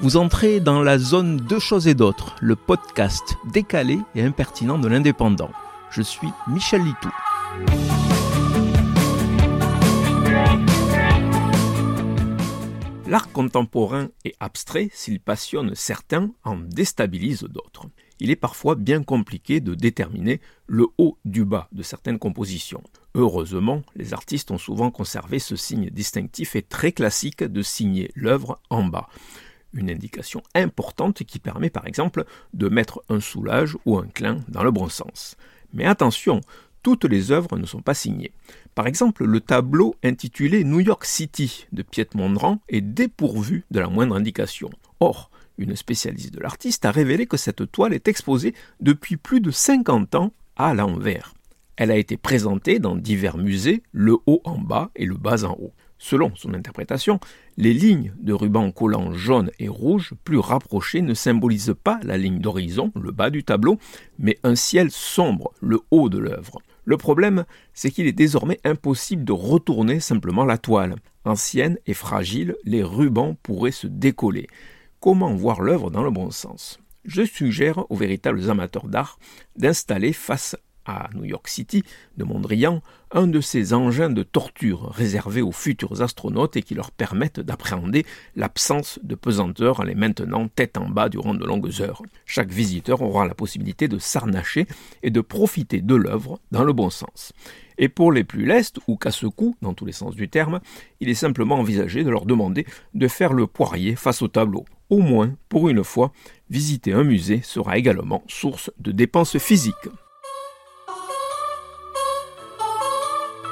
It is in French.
Vous entrez dans la zone Deux choses et d'autres, le podcast décalé et impertinent de l'indépendant. Je suis Michel Litou. L'art contemporain et abstrait, s'il passionne certains, en déstabilise d'autres. Il est parfois bien compliqué de déterminer le haut du bas de certaines compositions. Heureusement, les artistes ont souvent conservé ce signe distinctif et très classique de signer l'œuvre en bas. Une indication importante qui permet par exemple de mettre un soulage ou un clin dans le bon sens. Mais attention, toutes les œuvres ne sont pas signées. Par exemple, le tableau intitulé New York City de Piet Mondrian est dépourvu de la moindre indication. Or, une spécialiste de l'artiste a révélé que cette toile est exposée depuis plus de 50 ans à l'envers. Elle a été présentée dans divers musées, le haut en bas et le bas en haut. Selon son interprétation, les lignes de ruban collant jaune et rouge plus rapprochées ne symbolisent pas la ligne d'horizon, le bas du tableau, mais un ciel sombre, le haut de l'œuvre. Le problème, c'est qu'il est désormais impossible de retourner simplement la toile. Ancienne et fragile, les rubans pourraient se décoller. Comment voir l'œuvre dans le bon sens? Je suggère aux véritables amateurs d'art d'installer face à New York City de Mondrian un de ces engins de torture réservés aux futurs astronautes et qui leur permettent d'appréhender l'absence de pesanteur en les maintenant tête en bas durant de longues heures. Chaque visiteur aura la possibilité de s'arnacher et de profiter de l'œuvre dans le bon sens. Et pour les plus lestes, ou casse-cou, dans tous les sens du terme, il est simplement envisagé de leur demander de faire le poirier face au tableau. Au moins, pour une fois, visiter un musée sera également source de dépenses physiques.